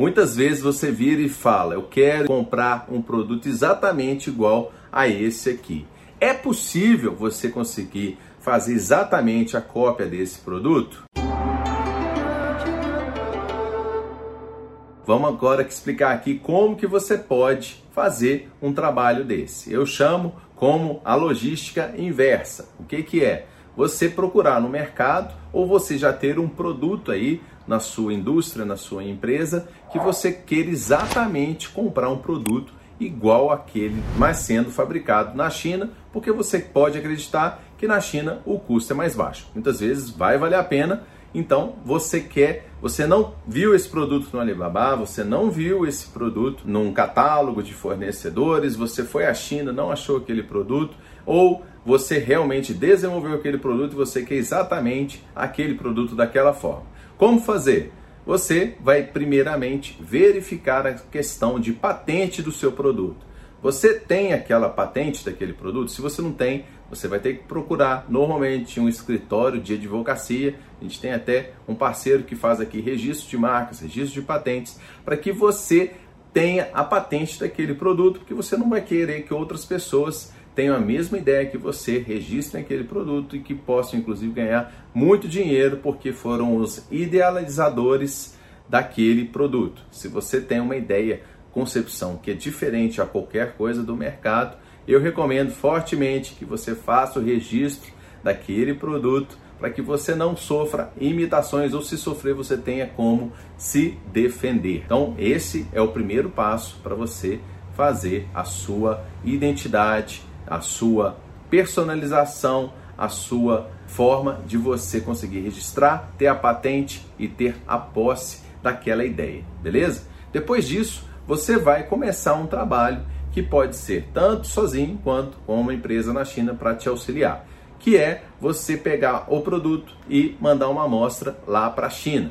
Muitas vezes você vira e fala: Eu quero comprar um produto exatamente igual a esse aqui. É possível você conseguir fazer exatamente a cópia desse produto? Vamos agora explicar aqui como que você pode fazer um trabalho desse. Eu chamo como a logística inversa. O que, que é? Você procurar no mercado ou você já ter um produto aí na sua indústria, na sua empresa, que você queira exatamente comprar um produto igual aquele, mas sendo fabricado na China, porque você pode acreditar que na China o custo é mais baixo. Muitas vezes vai valer a pena então, você quer, você não viu esse produto no Alibaba, você não viu esse produto num catálogo de fornecedores, você foi à China, não achou aquele produto, ou você realmente desenvolveu aquele produto e você quer exatamente aquele produto daquela forma. Como fazer? Você vai primeiramente verificar a questão de patente do seu produto. Você tem aquela patente daquele produto? Se você não tem, você vai ter que procurar normalmente um escritório de advocacia. A gente tem até um parceiro que faz aqui registro de marcas, registro de patentes, para que você tenha a patente daquele produto, porque você não vai querer que outras pessoas tenham a mesma ideia que você, registrem aquele produto e que possam inclusive ganhar muito dinheiro porque foram os idealizadores daquele produto. Se você tem uma ideia concepção que é diferente a qualquer coisa do mercado, eu recomendo fortemente que você faça o registro daquele produto para que você não sofra imitações ou se sofrer você tenha como se defender. Então, esse é o primeiro passo para você fazer a sua identidade, a sua personalização, a sua forma de você conseguir registrar, ter a patente e ter a posse daquela ideia, beleza? Depois disso, você vai começar um trabalho que pode ser tanto sozinho quanto com uma empresa na China para te auxiliar, que é você pegar o produto e mandar uma amostra lá para a China.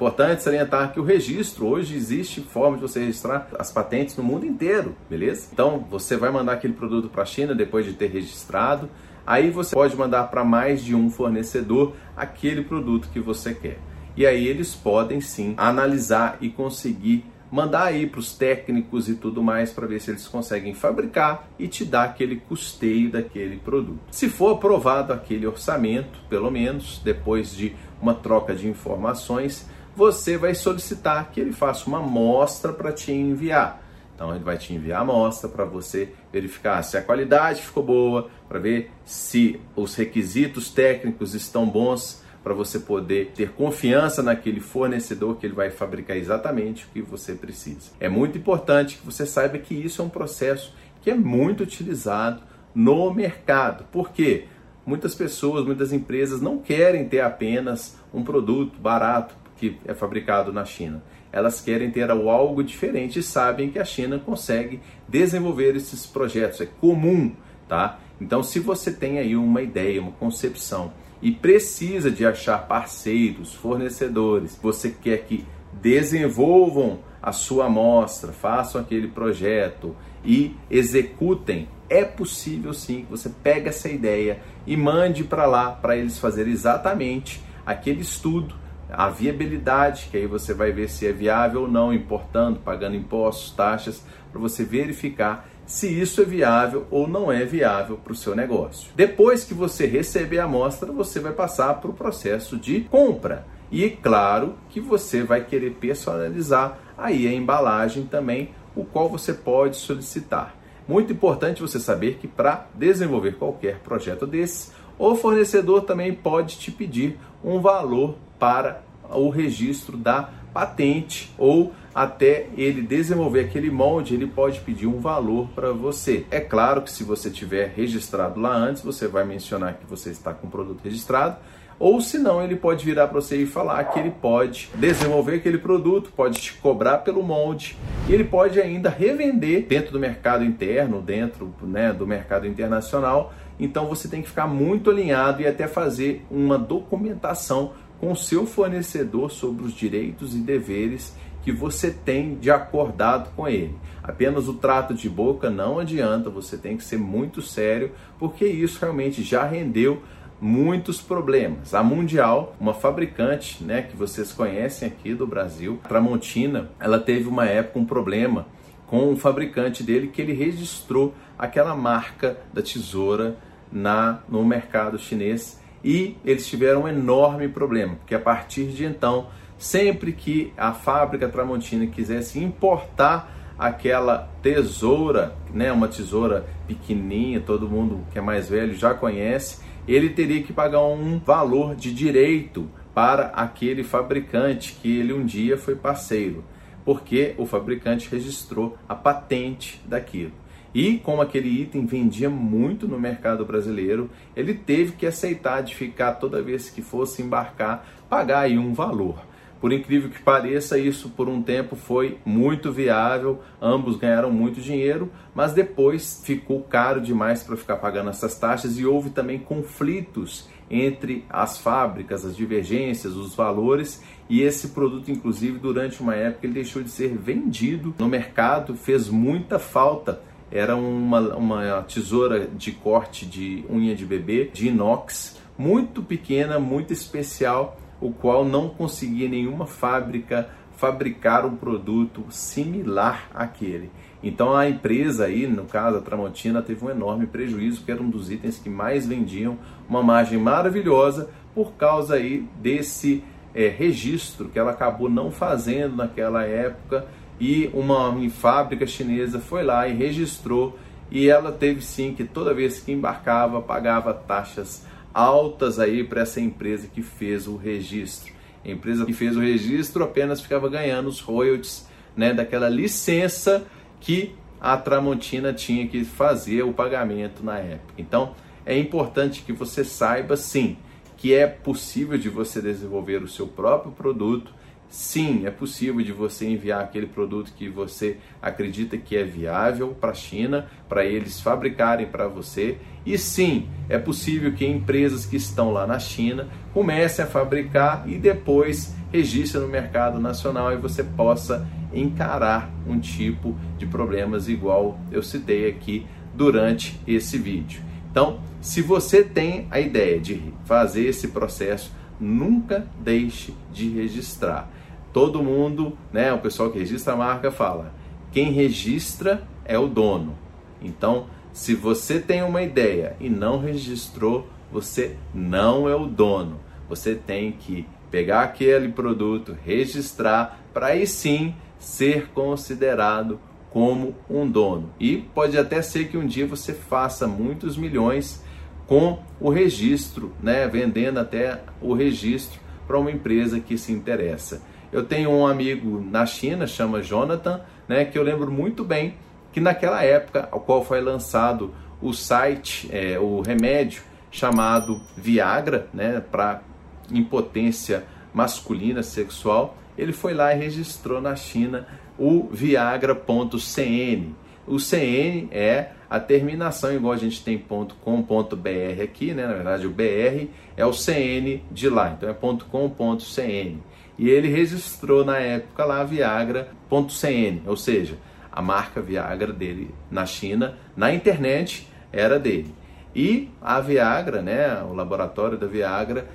Importante salientar que o registro, hoje existe forma de você registrar as patentes no mundo inteiro, beleza? Então você vai mandar aquele produto para a China depois de ter registrado, aí você pode mandar para mais de um fornecedor aquele produto que você quer. E aí eles podem sim analisar e conseguir mandar aí para os técnicos e tudo mais para ver se eles conseguem fabricar e te dar aquele custeio daquele produto. Se for aprovado aquele orçamento, pelo menos depois de uma troca de informações, você vai solicitar que ele faça uma amostra para te enviar. Então ele vai te enviar a amostra para você verificar se a qualidade ficou boa, para ver se os requisitos técnicos estão bons para você poder ter confiança naquele fornecedor que ele vai fabricar exatamente o que você precisa. É muito importante que você saiba que isso é um processo que é muito utilizado no mercado. Por quê? Muitas pessoas, muitas empresas não querem ter apenas um produto barato que é fabricado na China. Elas querem ter algo diferente e sabem que a China consegue desenvolver esses projetos. É comum, tá? Então, se você tem aí uma ideia, uma concepção e precisa de achar parceiros, fornecedores, você quer que desenvolvam a sua amostra, façam aquele projeto e executem, é possível sim que você pegue essa ideia e mande para lá para eles fazerem exatamente aquele estudo, a viabilidade, que aí você vai ver se é viável ou não, importando, pagando impostos, taxas, para você verificar se isso é viável ou não é viável para o seu negócio. Depois que você receber a amostra, você vai passar para o processo de compra. E claro que você vai querer personalizar aí a embalagem também, o qual você pode solicitar. Muito importante você saber que para desenvolver qualquer projeto desses, o fornecedor também pode te pedir um valor para o registro da patente ou até ele desenvolver aquele molde, ele pode pedir um valor para você. É claro que se você tiver registrado lá antes, você vai mencionar que você está com o produto registrado, ou se não, ele pode virar para você e falar que ele pode desenvolver aquele produto, pode te cobrar pelo molde, e ele pode ainda revender dentro do mercado interno, dentro né, do mercado internacional. Então você tem que ficar muito alinhado e até fazer uma documentação com seu fornecedor sobre os direitos e deveres que você tem de acordado com ele. Apenas o trato de boca não adianta, você tem que ser muito sério, porque isso realmente já rendeu muitos problemas. A Mundial, uma fabricante, né, que vocês conhecem aqui do Brasil, Tramontina, ela teve uma época um problema com o fabricante dele que ele registrou aquela marca da tesoura na no mercado chinês e eles tiveram um enorme problema, porque a partir de então, sempre que a fábrica Tramontina quisesse importar aquela tesoura, né, uma tesoura pequenininha, todo mundo que é mais velho já conhece, ele teria que pagar um valor de direito para aquele fabricante que ele um dia foi parceiro, porque o fabricante registrou a patente daquilo. E como aquele item vendia muito no mercado brasileiro, ele teve que aceitar de ficar toda vez que fosse embarcar, pagar aí um valor. Por incrível que pareça, isso por um tempo foi muito viável, ambos ganharam muito dinheiro, mas depois ficou caro demais para ficar pagando essas taxas e houve também conflitos entre as fábricas, as divergências, os valores e esse produto, inclusive, durante uma época ele deixou de ser vendido no mercado, fez muita falta. Era uma, uma tesoura de corte de unha de bebê, de inox, muito pequena, muito especial o qual não conseguia nenhuma fábrica fabricar um produto similar àquele. Então a empresa aí, no caso a Tramontina, teve um enorme prejuízo, que era um dos itens que mais vendiam, uma margem maravilhosa por causa aí desse é, registro que ela acabou não fazendo naquela época e uma fábrica chinesa foi lá e registrou e ela teve sim que toda vez que embarcava pagava taxas altas aí para essa empresa que fez o registro. A empresa que fez o registro apenas ficava ganhando os royalties né, daquela licença que a Tramontina tinha que fazer o pagamento na época. Então é importante que você saiba sim que é possível de você desenvolver o seu próprio produto Sim, é possível de você enviar aquele produto que você acredita que é viável para a China, para eles fabricarem para você. E sim, é possível que empresas que estão lá na China comecem a fabricar e depois registrem no mercado nacional e você possa encarar um tipo de problemas igual eu citei aqui durante esse vídeo. Então, se você tem a ideia de fazer esse processo, nunca deixe de registrar todo mundo, né, o pessoal que registra a marca fala, quem registra é o dono. Então, se você tem uma ideia e não registrou, você não é o dono. Você tem que pegar aquele produto, registrar, para aí sim ser considerado como um dono. E pode até ser que um dia você faça muitos milhões com o registro, né, vendendo até o registro para uma empresa que se interessa. Eu tenho um amigo na China, chama Jonathan, né, que eu lembro muito bem que naquela época, ao qual foi lançado o site, é, o remédio chamado Viagra, né, para impotência masculina sexual, ele foi lá e registrou na China o Viagra.cn. O CN é a terminação, igual a gente tem .com.br aqui, né? na verdade o BR é o CN de lá, então é .com.cn e ele registrou na época lá Viagra.cn, ou seja, a marca Viagra dele na China, na internet era dele. E a Viagra, né, o laboratório da Viagra,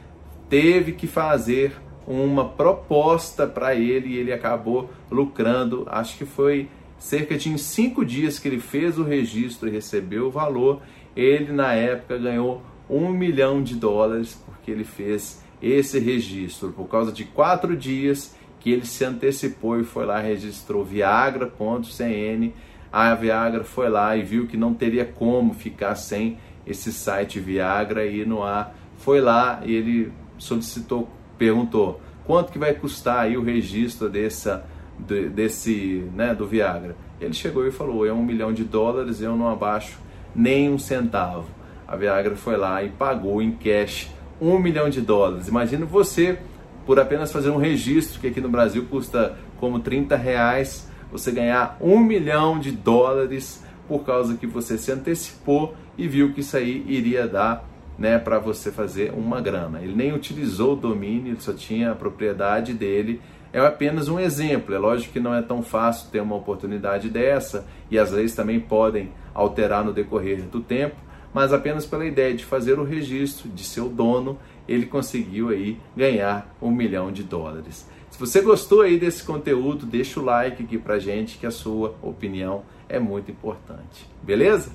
teve que fazer uma proposta para ele e ele acabou lucrando, acho que foi cerca de em cinco dias que ele fez o registro e recebeu o valor, ele na época ganhou um milhão de dólares porque ele fez esse registro por causa de quatro dias que ele se antecipou e foi lá registrou Viagra.cn. A Viagra foi lá e viu que não teria como ficar sem esse site Viagra e no ar. Foi lá e ele solicitou, perguntou quanto que vai custar aí o registro dessa, desse, né, do Viagra. Ele chegou e falou, é um milhão de dólares, eu não abaixo nem um centavo. A Viagra foi lá e pagou em cash um milhão de dólares. Imagina você, por apenas fazer um registro, que aqui no Brasil custa como 30 reais, você ganhar um milhão de dólares por causa que você se antecipou e viu que isso aí iria dar né, para você fazer uma grana. Ele nem utilizou o domínio, ele só tinha a propriedade dele. É apenas um exemplo. É lógico que não é tão fácil ter uma oportunidade dessa e as leis também podem alterar no decorrer do tempo, mas apenas pela ideia de fazer o registro, de ser o dono, ele conseguiu aí ganhar um milhão de dólares. Se você gostou aí desse conteúdo, deixa o like aqui pra gente que a sua opinião é muito importante. Beleza?